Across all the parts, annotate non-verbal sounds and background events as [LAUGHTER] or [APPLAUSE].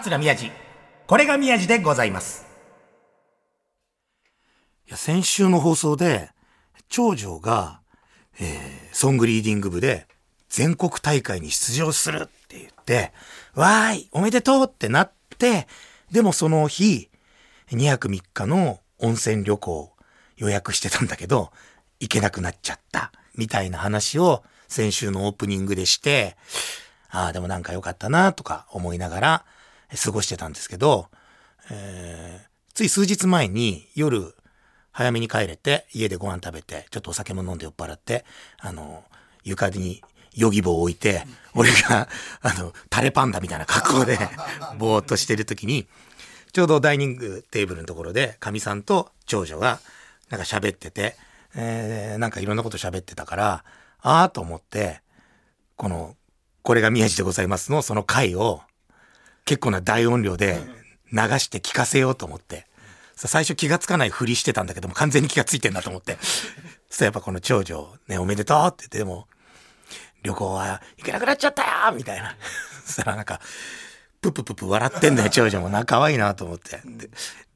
桂宮治。これが宮治でございます。いや、先週の放送で、長女が、えー、ソングリーディング部で全国大会に出場するって言って、わーい、おめでとうってなって、でもその日、2泊3日の温泉旅行予約してたんだけど、行けなくなっちゃった、みたいな話を先週のオープニングでして、ああ、でもなんか良かったな、とか思いながら過ごしてたんですけど、えーつい数日前に夜早めに帰れて家でご飯食べてちょっとお酒も飲んで酔っ払ってあの床にヨギ棒を置いて俺があのタレパンダみたいな格好で [LAUGHS] ぼーっとしてる時にちょうどダイニングテーブルのところでかみさんと長女がなんか喋ってて、えーなんかいろんなこと喋ってたからああと思ってこの「これが宮治でございます」のその回を結構な大音量で流して聞かせようと思って。さ最初気がつかないふりしてたんだけども完全に気がついてんだと思って。[LAUGHS] そしたらやっぱこの長女、ね、おめでとうって言って、でも、旅行は行けなくなっちゃったよみたいな。そしたらなんか、ププププ笑ってんだよ、長女もな。可愛いなと思って。で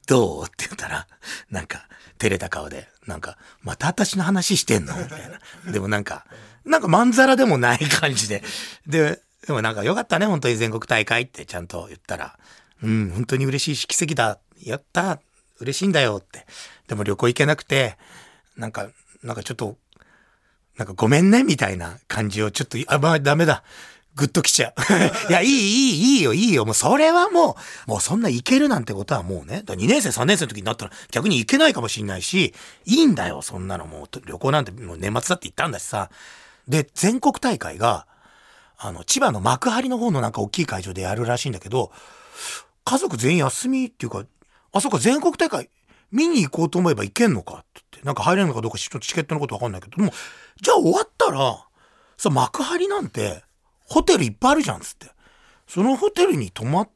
どう？って言ったら、なんか、照れた顔で、なんか、また私の話してんの？みたいな。でもなんか、なんかまんざらでもない感じで。で、でもなんかよかったね、本当に全国大会ってちゃんと言ったら、うん、本当に嬉しいし、奇跡だ。やった。嬉しいんだよって。でも旅行行けなくて、なんか、なんかちょっと、なんかごめんねみたいな感じをちょっと、あ、まあダメだ。ぐっときちゃう。[LAUGHS] いや、いい、いい、いいよ、いいよ。もうそれはもう、もうそんな行けるなんてことはもうね、だ2年生、3年生の時になったら逆に行けないかもしれないし、いいんだよ、そんなのもう。旅行なんてもう年末だって言ったんだしさ。で、全国大会が、あの、千葉の幕張の方のなんか大きい会場でやるらしいんだけど、家族全員休みっていうか、あ、そうか、全国大会見に行こうと思えば行けんのかってって、なんか入れるのかどうかちょっとチケットのことわかんないけど、でも、じゃあ終わったら、さ、幕張なんて、ホテルいっぱいあるじゃん、つって。そのホテルに泊まっ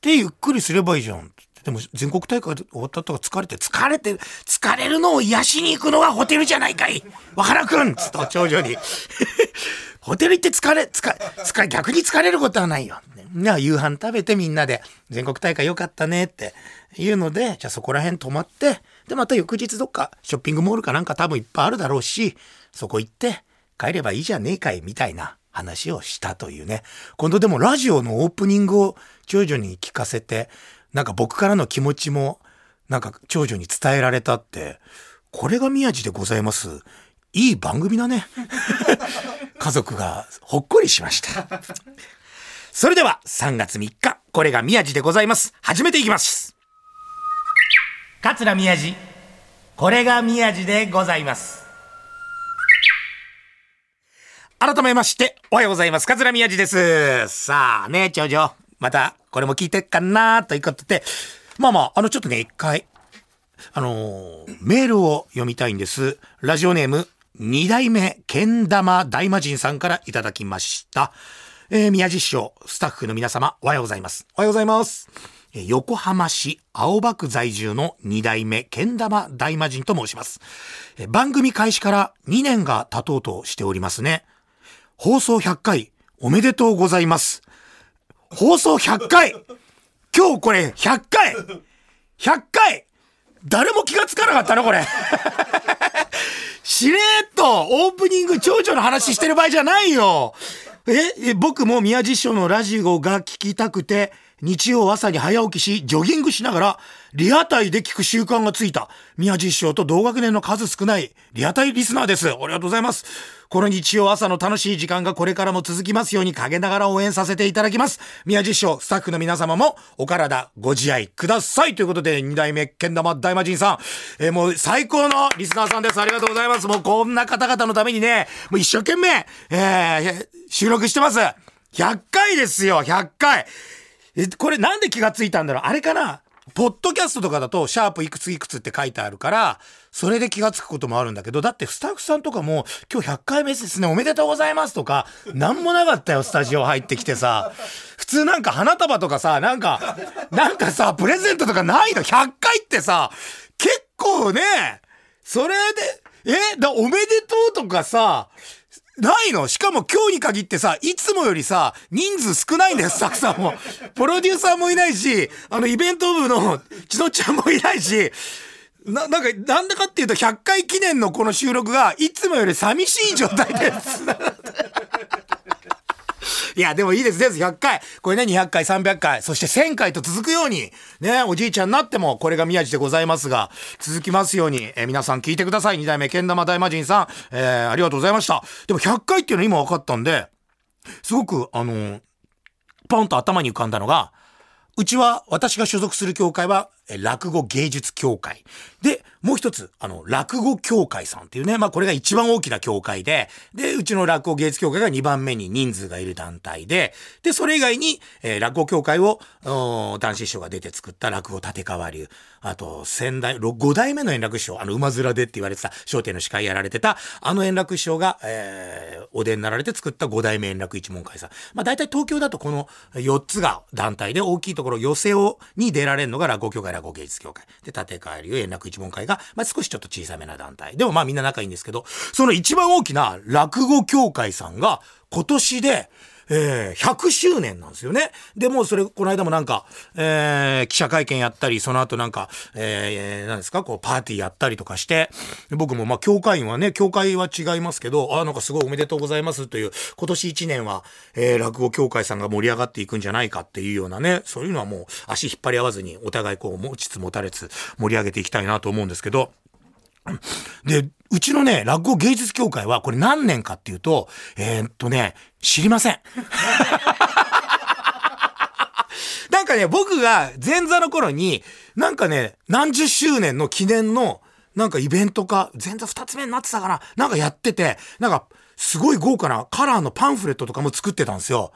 てゆっくりすればいいじゃん、っ。でも、全国大会終わったとか疲れて、疲れて、疲れるのを癒しに行くのがホテルじゃないかいわからくんつって、長女に。[LAUGHS] ホテル行って疲れ、疲れ、疲れ、逆に疲れることはないよ。ね、夕飯食べてみんなで、全国大会良かったねっていうので、じゃあそこら辺泊まって、で、また翌日どっかショッピングモールかなんか多分いっぱいあるだろうし、そこ行って帰ればいいじゃねえかいみたいな話をしたというね。今度でもラジオのオープニングを長女に聞かせて、なんか僕からの気持ちも、なんか長女に伝えられたって、これが宮地でございます。いい番組だね。[LAUGHS] 家族がほっこりしました。それでは3月3日、これが宮地でございます。始めていきます。桂宮治。これが宮治でございます。改めまして、おはようございます。桂宮治です。さあね、長女、またこれも聞いてっかなということで、まあまあ、あのちょっとね、一回、あのーメールを読みたいんです。ラジオネーム、二代目、けん玉大魔神さんからいただきました。えー、宮地師匠、スタッフの皆様、おはようございます。おはようございます。えー横浜市青葉区在住の二代目、けん玉大魔神と申します。えー番組開始から2年が経とうとしておりますね。放送100回、おめでとうございます。放送100回今日これ100回 !100 回誰も気がつかなかったのこれ。しれっとオープニング長女の話してる場合じゃないよ。え、え僕も宮地師匠のラジオが聞きたくて、日曜朝に早起きし、ジョギングしながら、リアタイで聞く習慣がついた、宮地師匠と同学年の数少ない、リアタイリスナーです。ありがとうございます。この日曜朝の楽しい時間がこれからも続きますように陰ながら応援させていただきます。宮地師匠、スタッフの皆様もお体ご自愛ください。ということで、二代目、けん玉大魔神さん、えーもう最高のリスナーさんです。ありがとうございます。もうこんな方々のためにね、もう一生懸命、えー収録してます。100回ですよ、100回。え、これなんで気がついたんだろうあれかな？ポッドキャストとかだと、シャープいくついくつって書いてあるから、それで気がつくこともあるんだけど、だってスタッフさんとかも、今日100回目ですね、おめでとうございますとか、なんもなかったよ、スタジオ入ってきてさ。普通なんか花束とかさ、なんか、なんかさ、プレゼントとかないの ?100 回ってさ、結構ね、それで、えだおめでとうとかさ、ないの？しかも今日に限ってさ、いつもよりさ、人数少ないんだよ、スタッフさんも。プロデューサーもいないし、あの、イベント部の千野ちゃんもいないし、な、なんか、なんだかっていうと、100回記念のこの収録が、いつもより寂しい状態です。いや、でもいいですね、100回。これね、200回、300回、そして1000回と続くように、ね、おじいちゃんになっても、これが宮地でございますが、続きますように、え皆さん聞いてください。二代目、けん玉大魔神さん、えーありがとうございました。でも100回っていうの今分かったんで、すごく、あのーポンと頭に浮かんだのが、うちは、私が所属する協会は、落語芸術協会。で、もう一つ、あの、落語協会さんっていうね、まあこれが一番大きな協会で、で、うちの落語芸術協会が2番目に人数がいる団体で、で、それ以外に、えー落語協会を、男子師匠が出て作った落語立川流、あと、先代、5代目の円楽師匠、あの、馬面でって言われてた、笑点の司会やられてた、あの円楽師匠が、えーお出になられて作った5代目円楽一門会さん。まあ大体東京だとこの4つが団体で、大きいところ、寄せを、に出られるのが落語協会、落語芸術協会。で、立川流円楽一門会が、まあ少しちょっと小さめな団体。でもまあみんな仲いいんですけど、その一番大きな落語協会さんが、今年で、えー100周年なんですよね。で、もうそれ、この間もなんか、えー記者会見やったり、その後なんか、えー、何ですか、こう、パーティーやったりとかして、僕もまあ、協会員はね、協会は違いますけど、あなんかすごいおめでとうございますという、今年1年は、えー落語協会さんが盛り上がっていくんじゃないかっていうようなね、そういうのはもう、足引っ張り合わずに、お互いこう、持ちつ持たれつ、盛り上げていきたいなと思うんですけど、で、うちのね、落語芸術協会はこれ何年かっていうと、えーっとね、知りません。[LAUGHS] なんかね、僕が前座の頃に、なんかね、何十周年の記念の、なんかイベントか、前座二つ目になってたかななんかやってて、なんか、すごい豪華なカラーのパンフレットとかも作ってたんですよ。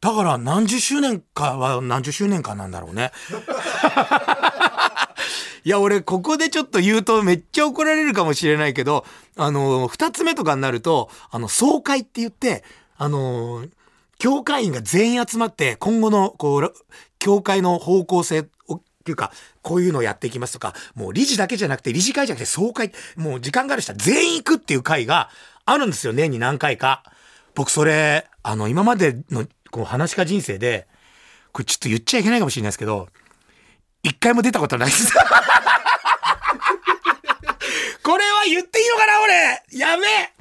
だから何十周年かは何十周年かなんだろうね。[LAUGHS] いや、俺、ここでちょっと言うとめっちゃ怒られるかもしれないけど、あの、二つ目とかになると、あの、総会って言って、あの、教会員が全員集まって、今後の、こう、教会の方向性を、っていうか、こういうのをやっていきますとか、もう理事だけじゃなくて、理事会じゃなくて総会、もう時間がある人は全員行くっていう会があるんですよ、年に何回か。僕、それ、あの、今までの、こう、話し家人生で、これちょっと言っちゃいけないかもしれないですけど、一回も出たことないです。[LAUGHS] これは言っていいのかな俺やべえ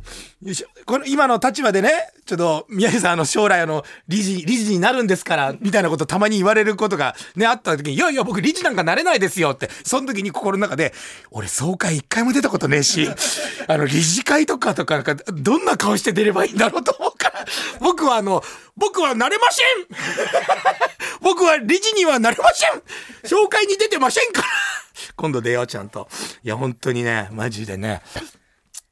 この今の立場でね、ちょっと宮治さんあの将来の理事、理事になるんですから、みたいなことたまに言われることがね、あった時に、いやいや僕理事なんかなれないですよって、その時に心の中で、俺総会一回も出たことねえし、[LAUGHS] あの理事会とかとかなんか、どんな顔して出ればいいんだろうと思うから、僕はあの、僕はなれません [LAUGHS] 僕は理事にはなれません紹介に出てませんから今度出よう、ちゃんと。いや、本当にね、マジでね。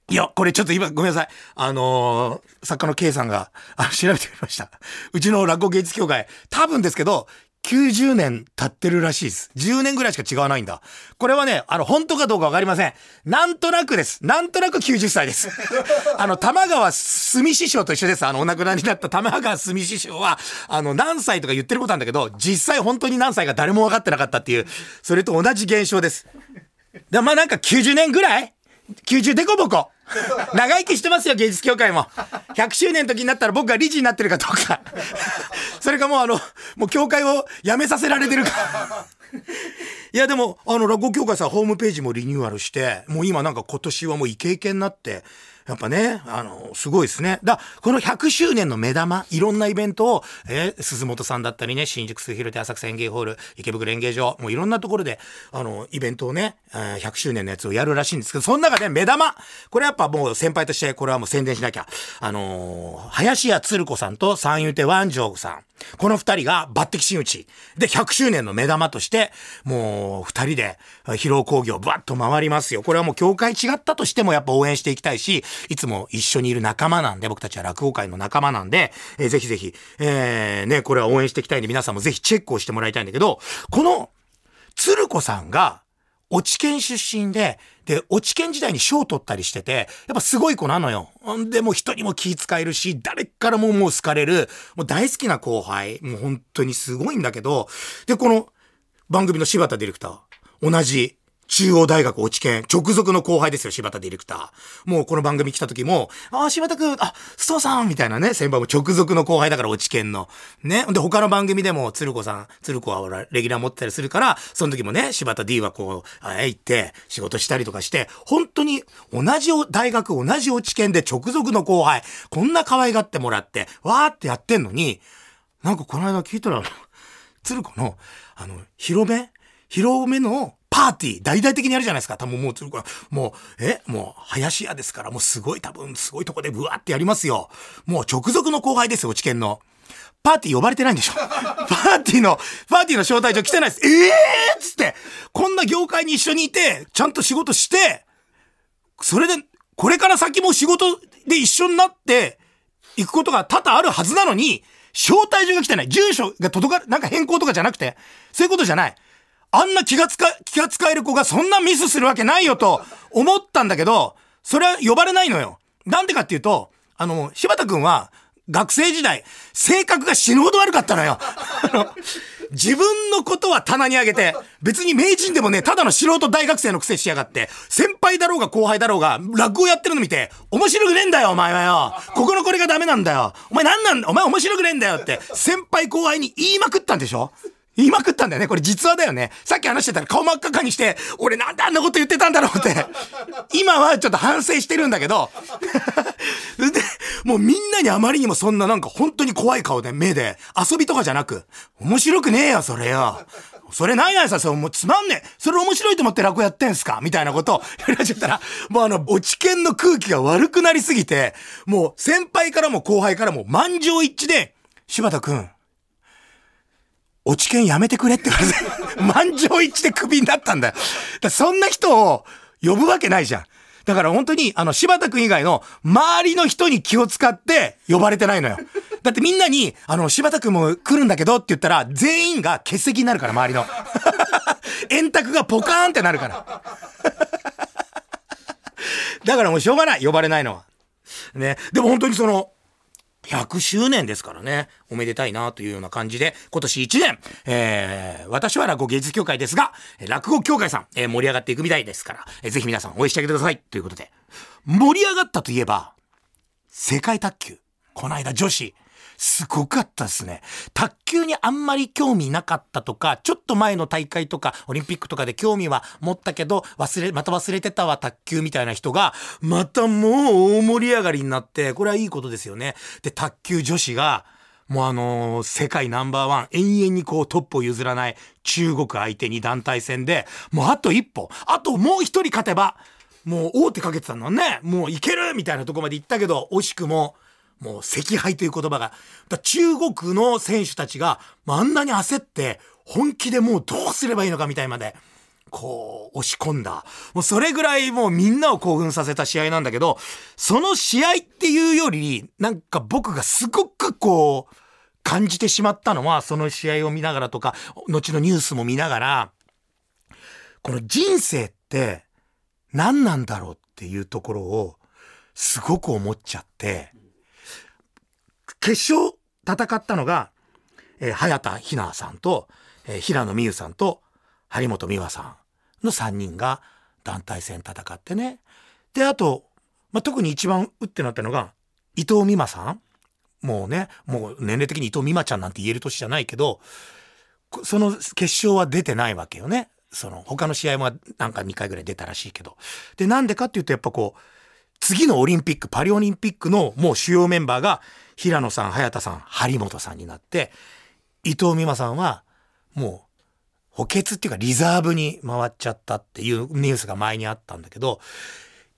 いや、これちょっと今、ごめんなさい。あのー作家の K さんが、あ調べてみました。うちの落語芸術協会、多分ですけど、90年経ってるらしいです。10年ぐらいしか違わないんだ。これはね、あの、本当かどうかわかりません。なんとなくです。なんとなく90歳です。[LAUGHS] あの、玉川住師匠と一緒です。あの、お亡くなりになった玉川住師匠は、あの、何歳とか言ってることなんだけど、実際本当に何歳か誰も分かってなかったっていう、それと同じ現象です。でまあなんか90年ぐらい ?90 デコボコ。長生きしてますよ、芸術協会も。100周年の時になったら僕が理事になってるかどうか。それかもうあの、もう協会を辞めさせられてるか。いやでも、あの、落語協会さホームページもリニューアルして、もう今なんか今年はもうイケイケになって、やっぱね、あの、すごいですね。だこの100周年の目玉、いろんなイベントを、えー鈴本さんだったりね、新宿末広亭浅草演芸ホール、池袋演芸場、もういろんなところで、あの、イベントをね、えー100周年のやつをやるらしいんですけど、その中で目玉これやっぱもう先輩として、これはもう宣伝しなきゃ。あのー林家つる子さんと三遊亭万丈さん。この二人が抜擢真打ち。で、100周年の目玉として、もう二人で披露興行ブワッと回りますよ。これはもう協会違ったとしてもやっぱ応援していきたいし、いつも一緒にいる仲間なんで、僕たちは落語界の仲間なんで、えーぜひぜひ、えーね、これは応援していきたいんで、皆さんもぜひチェックをしてもらいたいんだけど、この、鶴子さんが、落ち県出身で、で、落ち県時代に賞を取ったりしてて、やっぱすごい子なのよ。んで、もう人にも気使えるし、誰からももう好かれる、もう大好きな後輩。もう本当にすごいんだけど、で、この番組の柴田ディレクター、同じ中央大学落ち研、直属の後輩ですよ、柴田ディレクター。もうこの番組来た時も、ああ、柴田くん、あ、須藤さんみたいなね、先輩も直属の後輩だから落ち研の。ね。で、他の番組でも、鶴子さん、鶴子は俺、レギュラー持ってたりするから、その時もね、柴田 D はこう、あ行って、仕事したりとかして、本当に同じ大学、同じ落ち研で直属の後輩、こんな可愛がってもらって、わーってやってんのに、なんかこの間聞いたら、鶴子の、あの、広め？広めのパーティー、大々的にやるじゃないですか。多分もう、もう、え、もう、林家ですから、もうすごい多分、すごいとこでブワーってやりますよ。もう直属の後輩ですよ、知見の。パーティー呼ばれてないんでしょ [LAUGHS] パーティーの、パーティーの招待状来てないです。ええー、っつって、こんな業界に一緒にいて、ちゃんと仕事して、それで、これから先も仕事で一緒になって、行くことが多々あるはずなのに、招待状が来てない。住所が届か、なんか変更とかじゃなくて、そういうことじゃない。あんな気がつか、気が使える子がそんなミスするわけないよと思ったんだけど、それは呼ばれないのよ。なんでかっていうと、あの、柴田くんは、学生時代、性格が死ぬほど悪かったのよ。自分のことは棚に上げて、別に名人でもね、ただの素人大学生のくせしやがって、先輩だろうが後輩だろうが、落語やってるの見て、面白くねえんだよ、お前はよ。ここのこれがダメなんだよ。お前なんなんだ、お前面白くねえんだよって、先輩後輩に言いまくったんでしょ？言いまくったんだよね。これ実話だよね。さっき話してたら顔真っ赤かにして、俺なんであんなこと言ってたんだろうって。今はちょっと反省してるんだけど。で、もうみんなにあまりにもそんななんか本当に怖い顔で目で、遊びとかじゃなく、面白くねえよ、それよ。それないないさ、それもうつまんねえ。それ面白いと思って落語やってんすか？みたいなことを言われちゃったら、もうあの、落ち研の空気が悪くなりすぎて、もう先輩からも後輩からも満場一致で、柴田くん、落ち券やめてくれって言われて、満場一致でクビになったんだよ。だそんな人を呼ぶわけないじゃん。だから本当に、あの、柴田くん以外の周りの人に気を使って呼ばれてないのよ。だってみんなに、あの、柴田くんも来るんだけどって言ったら、全員が欠席になるから、周りの。[LAUGHS] 円卓がポカーンってなるから。だからもうしょうがない、呼ばれないのは。ね。でも本当にその、100周年ですからね、おめでたいなというような感じで、今年1年、えー、私は落語芸術協会ですが、落語協会さん、えー、盛り上がっていくみたいですから、えー、ぜひ皆さん応援してあげてください。ということで、盛り上がったといえば、世界卓球。この間女子、すごかったですね。卓球にあんまり興味なかったとか、ちょっと前の大会とか、オリンピックとかで興味は持ったけど、忘れ、また忘れてたわ、卓球みたいな人が、またもう大盛り上がりになって、これはいいことですよね。で、卓球女子が、もうあのー、世界ナンバーワン、永遠にこうトップを譲らない中国相手に団体戦で、もうあと一歩、あともう一人勝てば、もう大手かけてたのね、もういけるみたいなとこまで行ったけど、惜しくも、もう赤敗という言葉が。だ中国の選手たちが、あんなに焦って、本気でもうどうすればいいのかみたいまで、こう、押し込んだ。もうそれぐらいもうみんなを興奮させた試合なんだけど、その試合っていうより、なんか僕がすごくこう、感じてしまったのは、その試合を見ながらとか、後のニュースも見ながら、この人生って何なんだろうっていうところを、すごく思っちゃって、決勝戦ったのが、えー、早田ひなさんと、えー、平野美宇さんと張本美和さんの3人が団体戦戦ってね。で、あと、まあ、特に一番うってなったのが、伊藤美誠さんもうね、もう年齢的に伊藤美誠ちゃんなんて言える年じゃないけど、その決勝は出てないわけよね。その他の試合もなんか2回ぐらい出たらしいけど。で、なんでかっていうとやっぱこう、次のオリンピック、パリオリンピックのもう主要メンバーが平野さん、早田さん、張本さんになって、伊藤美誠さんはもう補欠っていうかリザーブに回っちゃったっていうニュースが前にあったんだけど、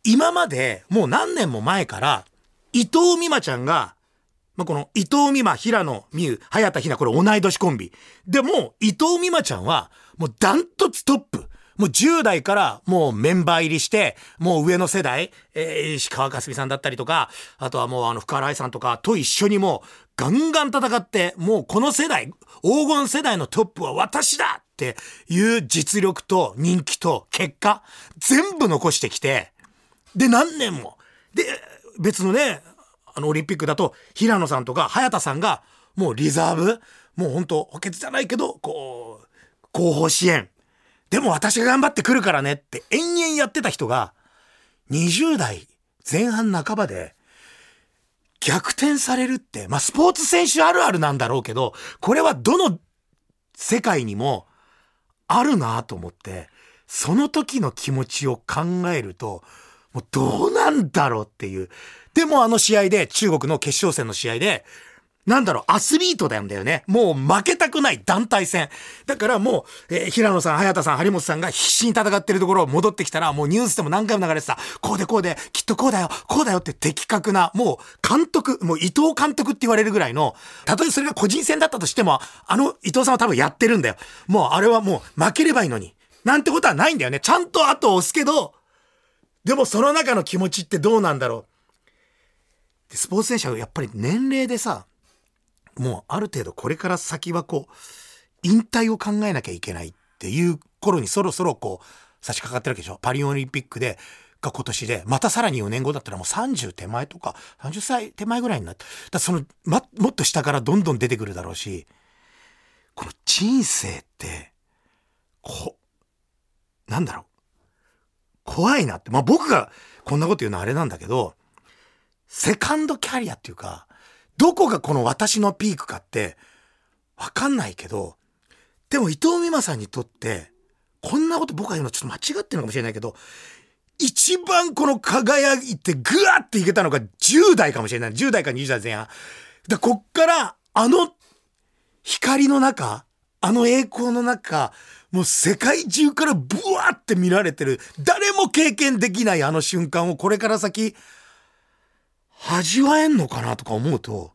今までもう何年も前から伊藤美誠ちゃんが、まあ、この伊藤美誠、平野美宇、早田ひな、これ同い年コンビ。でも伊藤美誠ちゃんはもうダントツトップ。もう10代からもうメンバー入りして、もう上の世代、えー、石川佳純さんだったりとか、あとはもうあの福原愛さんとかと一緒にもうガンガン戦って、もうこの世代、黄金世代のトップは私だっていう実力と人気と結果、全部残してきて、で何年も。で、別のね、あのオリンピックだと平野さんとか早田さんがもうリザーブ、もう本当補欠じゃないけど、こう、後方支援でも私が頑張ってくるからねって延々やってた人が、20代前半半ばで、逆転されるって、まあ、スポーツ選手あるあるなんだろうけど、これはどの世界にもあるなと思って、その時の気持ちを考えると、もうどうなんだろうっていう。でもあの試合で、中国の決勝戦の試合で、なんだろう、アスリートなんだよね。もう負けたくない団体戦。だからもう、えー平野さん、早田さん、張本さんが必死に戦ってるところを戻ってきたら、もうニュースでも何回も流れてた。こうでこうで、きっとこうだよ、こうだよって的確な、もう監督、もう伊藤監督って言われるぐらいの、たとえそれが個人戦だったとしても、あの伊藤さんは多分やってるんだよ。もうあれはもう負ければいいのに。なんてことはないんだよね。ちゃんと後を押すけど、でもその中の気持ちってどうなんだろう。スポーツ選手はやっぱり年齢でさ、もうある程度これから先はこう、引退を考えなきゃいけないっていう頃にそろそろこう、差し掛かってるわけでしょ。パリオリンピックで、が今年で、またさらに4年後だったらもう30手前とか、30歳手前ぐらいになって、だその、ま、もっと下からどんどん出てくるだろうし、この人生って、こ、なんだろう。怖いなって。まあ僕がこんなこと言うのはあれなんだけど、セカンドキャリアっていうか、どこがこの私のピークかって、わかんないけど、でも伊藤美誠さんにとって、こんなこと僕が言うのちょっと間違ってるのかもしれないけど、一番この輝いてグワっていけたのが10代かもしれない。10代か20代前半。で、こっからあの光の中、あの栄光の中、もう世界中からブワーって見られてる、誰も経験できないあの瞬間をこれから先、味わえんのかなとか思うと、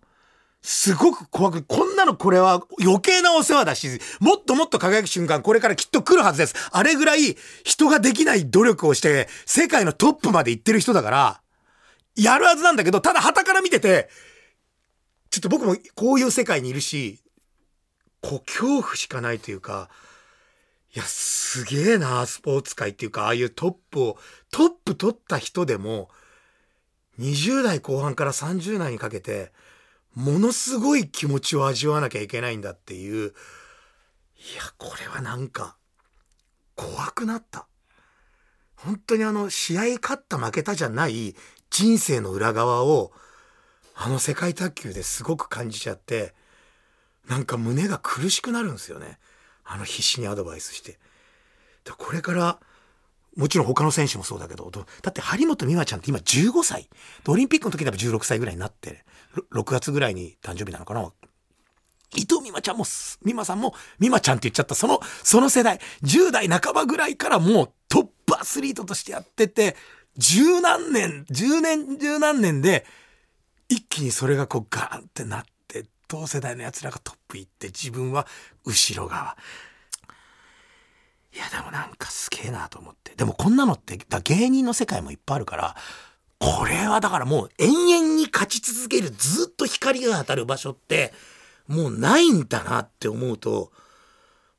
すごく怖く、こんなのこれは余計なお世話だし、もっともっと輝く瞬間、これからきっと来るはずです。あれぐらい人ができない努力をして、世界のトップまで行ってる人だから、やるはずなんだけど、ただ旗から見てて、ちょっと僕もこういう世界にいるし、こう恐怖しかないというか、いや、すげえな、スポーツ界っていうか、ああいうトップを、トップ取った人でも、20代後半から30代にかけて、ものすごい気持ちを味わわなきゃいけないんだっていう、いや、これはなんか、怖くなった。本当にあの、試合勝った負けたじゃない人生の裏側を、あの世界卓球ですごく感じちゃって、なんか胸が苦しくなるんですよね。あの必死にアドバイスして。でこれから、もちろん他の選手もそうだけど、だって張本美和ちゃんって今15歳。オリンピックの時でも16歳ぐらいになって、6月ぐらいに誕生日なのかな。伊藤美誠ちゃんも、美誠さんも、美誠ちゃんって言っちゃった、その、その世代、10代半ばぐらいからもうトップアスリートとしてやってて、十何年、十年、十何年で、一気にそれがこうガーンってなって、同世代の奴らがトップ行って、自分は後ろ側。いや、でもなんかすげえなと思って。でもこんなのって、だ芸人の世界もいっぱいあるから、これはだからもう延々に勝ち続けるずっと光が当たる場所って、もうないんだなって思うと、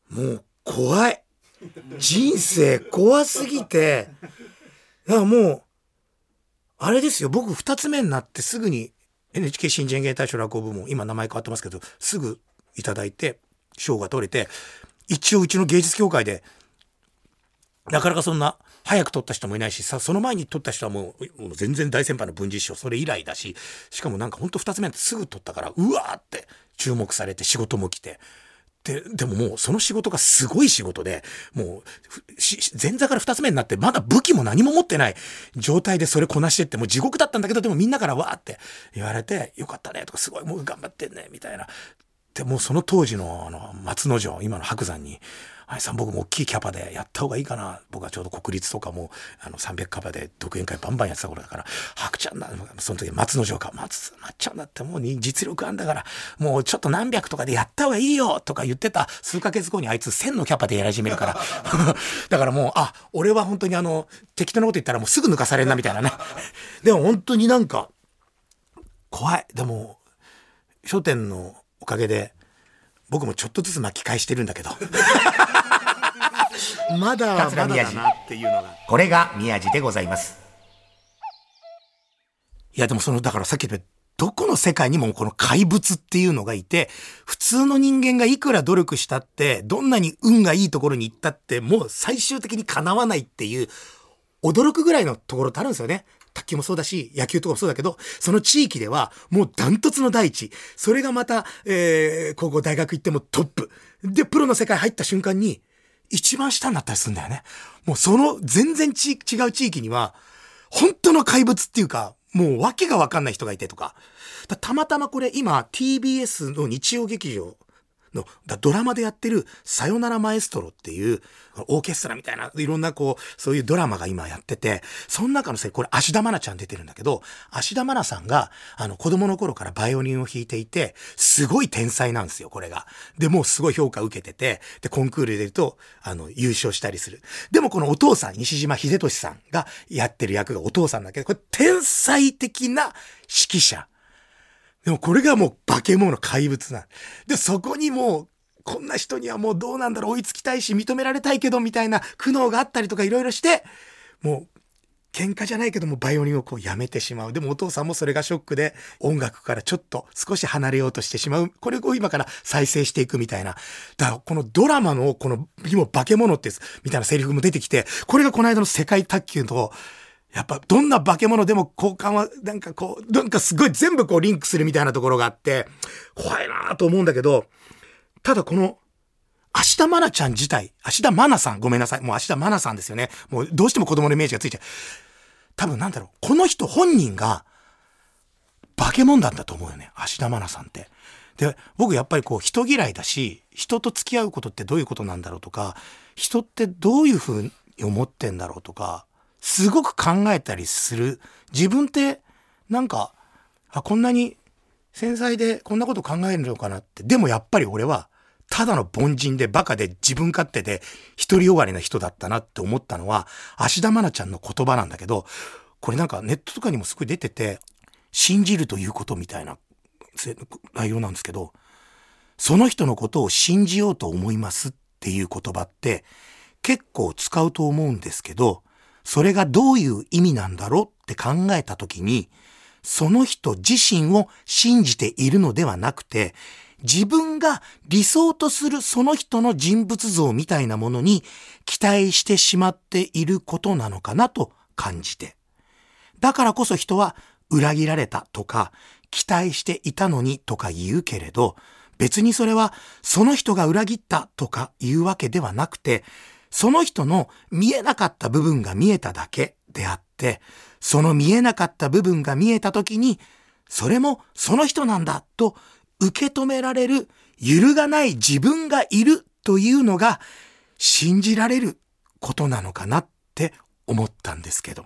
もう怖い。人生怖すぎて、だからもう、あれですよ、僕二つ目になってすぐに NHK 新人芸大賞落語部門、今名前変わってますけど、すぐいただいて、賞が取れて、一応うちの芸術協会で、なかなかそんな早く取った人もいないしさその前に取った人はもう全然大先輩の文治師匠それ以来だししかもなんかほんと2つ目ってすぐ取ったからうわーって注目されて仕事も来て。ででももうその仕事がすごい仕事でもう前座から2つ目になってまだ武器も何も持ってない状態でそれこなしてってもう地獄だったんだけどでもみんなからわーって言われてよかったねとかすごいもう頑張ってんねみたいな。でもうその当時のあの松之丞今の白山に「さん僕も大きいキャパでやった方がいいかな」僕はちょうど国立とかもあの300キャパで独演会バンバンやってた頃だから「白ちゃんな」その時松之丞か「松松ちゃんだってもう実力あんだからもうちょっと何百とかでやった方がいいよ」とか言ってた。数ヶ月後にあいつ1000のキャパでやり始めるから。[LAUGHS] だからもうあ俺は本当にあの適当なこと言ったらもうすぐ抜かされんなみたいなね。でも本当になんか怖い。でも『笑点』のおかげで僕もちょっとずつ巻き返してるんだけど。まだまだだなっていうのがこれが宮治でございます。いやでもそのだからさっき言ったどこのの世界にもこの怪物っていうのがいて、普通の人間がいくら努力したって、どんなに運がいいところに行ったって、もう最終的に叶わないっていう、驚くぐらいのところってあるんですよね。卓球もそうだし、野球とかもそうだけど、その地域ではもうダントツの第一。それがまた、えー、高校大学行ってもトップ。で、プロの世界入った瞬間に、一番下になったりするんだよね。もうその全然違う地域には、本当の怪物っていうか、もう訳がわかんない人がいてとか。たまたまこれ今 TBS の日曜劇場のドラマでやってる「さよならマエストロ」っていうオーケストラみたいないろんなこうそういうドラマが今やっててその中のせいこれ芦田愛菜ちゃん出てるんだけど芦田愛菜さんがあの子供の頃からバイオリンを弾いていてすごい天才なんですよこれが。でもうすごい評価受けててでコンクールで出るとあの優勝したりする。でもこのお父さん西島秀俊さんがやってる役がお父さんだけどこれ天才的な指揮者。でもこれがもう化け物怪物なで、そこにもう、こんな人にはもうどうなんだろう追いつきたいし認められたいけどみたいな苦悩があったりとかいろいろして、もう喧嘩じゃないけどもバイオリンをこうやめてしまう。でもお父さんもそれがショックで音楽からちょっと少し離れようとしてしまう。これを今から再生していくみたいな。だからこのドラマのこの今化け物ってみたいなセリフも出てきて、これがこの間の世界卓球とやっぱどんな化け物でも交換はなんかこう、なんかすごい全部こうリンクするみたいなところがあって、怖いなと思うんだけど、ただこの、芦田愛菜ちゃん自体、芦田愛菜さん、ごめんなさい。もう芦田愛菜さんですよね。もうどうしても子供のイメージがついちゃう。多分なんだろう。この人本人が、化け物なんだと思うよね。芦田愛菜さんって。で、僕やっぱりこう人嫌いだし、人と付き合うことってどういうことなんだろうとか、人ってどういうふうに思ってんだろうとか、すごく考えたりする。自分ってなんか、あ、こんなに繊細でこんなこと考えるのかなって。でもやっぱり俺は、ただの凡人でバカで自分勝手で独りよがりな人だったなって思ったのは、芦田愛菜ちゃんの言葉なんだけど、これなんかネットとかにもすごい出てて、信じるということみたいな内容なんですけど、その人のことを信じようと思いますっていう言葉って結構使うと思うんですけど、それがどういう意味なんだろうって考えたときに、その人自身を信じているのではなくて、自分が理想とするその人の人物像みたいなものに期待してしまっていることなのかなと感じて。だからこそ人は裏切られたとか、期待していたのにとか言うけれど、別にそれはその人が裏切ったとか言うわけではなくて、その人の見えなかった部分が見えただけであって、その見えなかった部分が見えた時に、それもその人なんだと受け止められる揺るがない自分がいるというのが信じられることなのかなって思ったんですけど。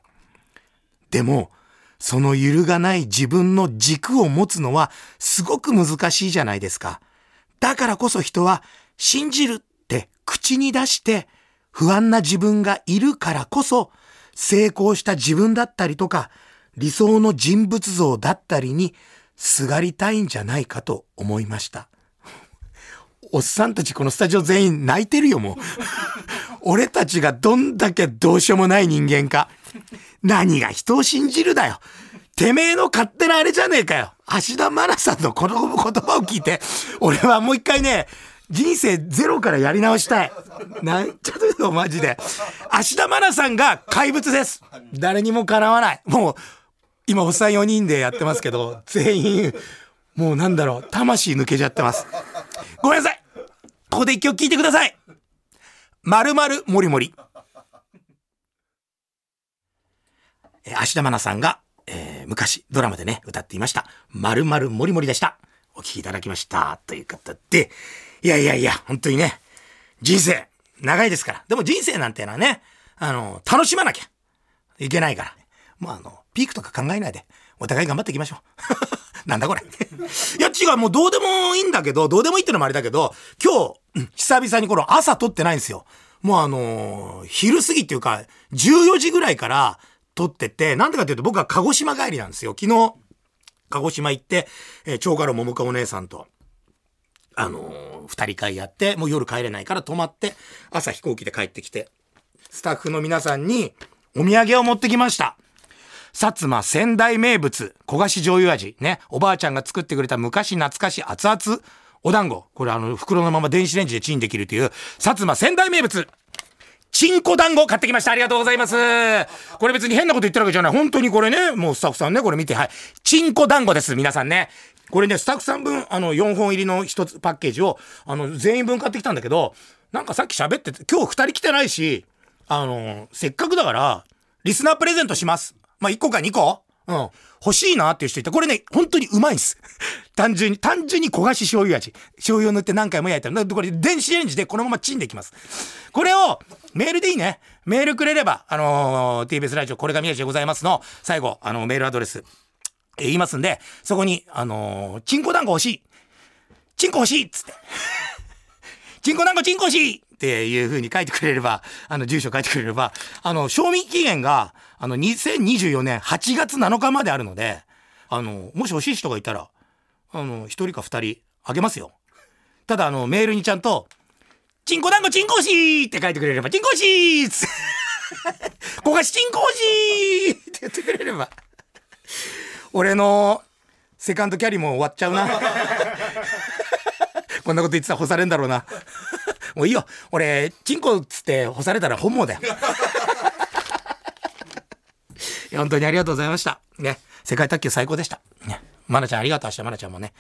でも、その揺るがない自分の軸を持つのはすごく難しいじゃないですか。だからこそ人は信じるって口に出して不安な自分がいるからこそ、成功した自分だったりとか、理想の人物像だったりに、すがりたいんじゃないかと思いました。[LAUGHS] おっさんたちこのスタジオ全員泣いてるよ、もう。[LAUGHS] 俺たちがどんだけどうしようもない人間か。何が人を信じるだよ。てめえの勝手なあれじゃねえかよ。芦田愛菜さんのこの言葉を聞いて、俺はもう一回ね、人生ゼロからやり直したい。泣い？ちゃうよ、マジで。芦田愛菜さんが怪物です。誰にもかなわない。もう、今おっさん4人でやってますけど、全員、もうなんだろう、魂抜けちゃってます。ごめんなさい。ここで一曲聴いてください。まるまるもりもり。芦田愛菜さんが、えー、昔ドラマでね、歌っていました。まるまるもりもりでした。お聴きいただきました。という方で、いやいやいや、本当にね、人生、長いですから。でも人生なんてのはね、あの、楽しまなきゃいけないから。もうあの、ピークとか考えないで、お互い頑張っていきましょう。[LAUGHS] なんだこれ。いや、違う、もうどうでもいいんだけど、どうでもいいってのもあれだけど、今日、久々にこの朝撮ってないんですよ。もうあのー、昼過ぎっていうか、14時ぐらいから撮ってて、なんでかっていうと僕は鹿児島帰りなんですよ。昨日、鹿児島行って、えー、長家の桃香お姉さんと、あのー、二人会やって、もう夜帰れないから泊まって、朝飛行機で帰ってきて、スタッフの皆さんにお土産を持ってきました。薩摩仙台名物、焦がし醤油味。ね。おばあちゃんが作ってくれた昔懐かしい熱々お団子。これあの、袋のまま電子レンジでチンできるという、薩摩仙台名物。チンコ団子買ってきました。ありがとうございます。これ別に変なこと言ってるわけじゃない。本当にこれね、もうスタッフさんね、これ見て、はい。チンコ団子です。皆さんね。これね、スタッフさん分、あの、4本入りの1つパッケージを、あの、全員分買ってきたんだけど、なんかさっき喋ってて、今日2人来てないし、あの、せっかくだから、リスナープレゼントします。まあ、1個か2個？うん。欲しいなっていう人いて、これね、本当にうまいんです。[LAUGHS] 単純に、単純に焦がし醤油味。醤油を塗って何回も焼いたら、これ電子レンジでこのままチンできます。これを、メールでいいね。メールくれれば、あのー、TBS ラジオ、これが宮地でございますの、最後、あの、メールアドレス、言いますんで、そこに、あのー、チンコ団子欲しい。チンコ欲しいっつって。[LAUGHS] チンコ団子チンコ欲しいっていう風に書いてくれれば、あの、住所書いてくれれば、あの、賞味期限が、あの、2024年8月7日まであるので、あの、もし欲しい人がいたら、あの、一人か二人あげますよ。ただ、あの、メールにちゃんと、チンコ団子チンコ欲しいって書いてくれれば、チンコ欲しいっつって、[LAUGHS] 焦がしチンコ欲しいって言ってくれれば、俺のセカンドキャリーも終わっちゃうな。[LAUGHS] こんなこと言ってたら干されんだろうな。もういいよ。俺、チンコっつって干されたら本望だよ。本当にありがとうございました。ね。世界卓球最高でした。ね。まなちゃんありがとう。明日まなちゃんもね。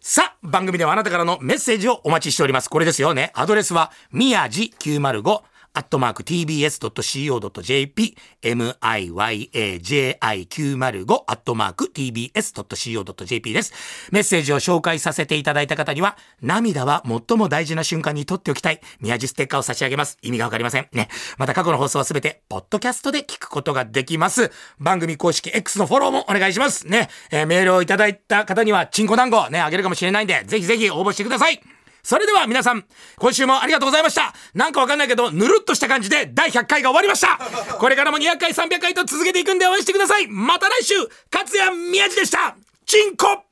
さあ、番組ではあなたからのメッセージをお待ちしております。これですよね。アドレスは、みやじ905アットマーク tbs.co.jp miyaji905 アットマーク tbs.co.jp です。メッセージを紹介させていただいた方には、涙は最も大事な瞬間に撮っておきたい、宮地ステッカーを差し上げます。意味がわかりません。ね。また過去の放送はすべて、ポッドキャストで聞くことができます。番組公式 X のフォローもお願いします。ね。えー、メールをいただいた方には、チンコ団子ね、あげるかもしれないんで、ぜひぜひ応募してください。それでは皆さん、今週もありがとうございました。なんかわかんないけど、ぬるっとした感じで第100回が終わりました。これからも200回、300回と続けていくんで応援してください。また来週、勝谷宮治でした。チンコ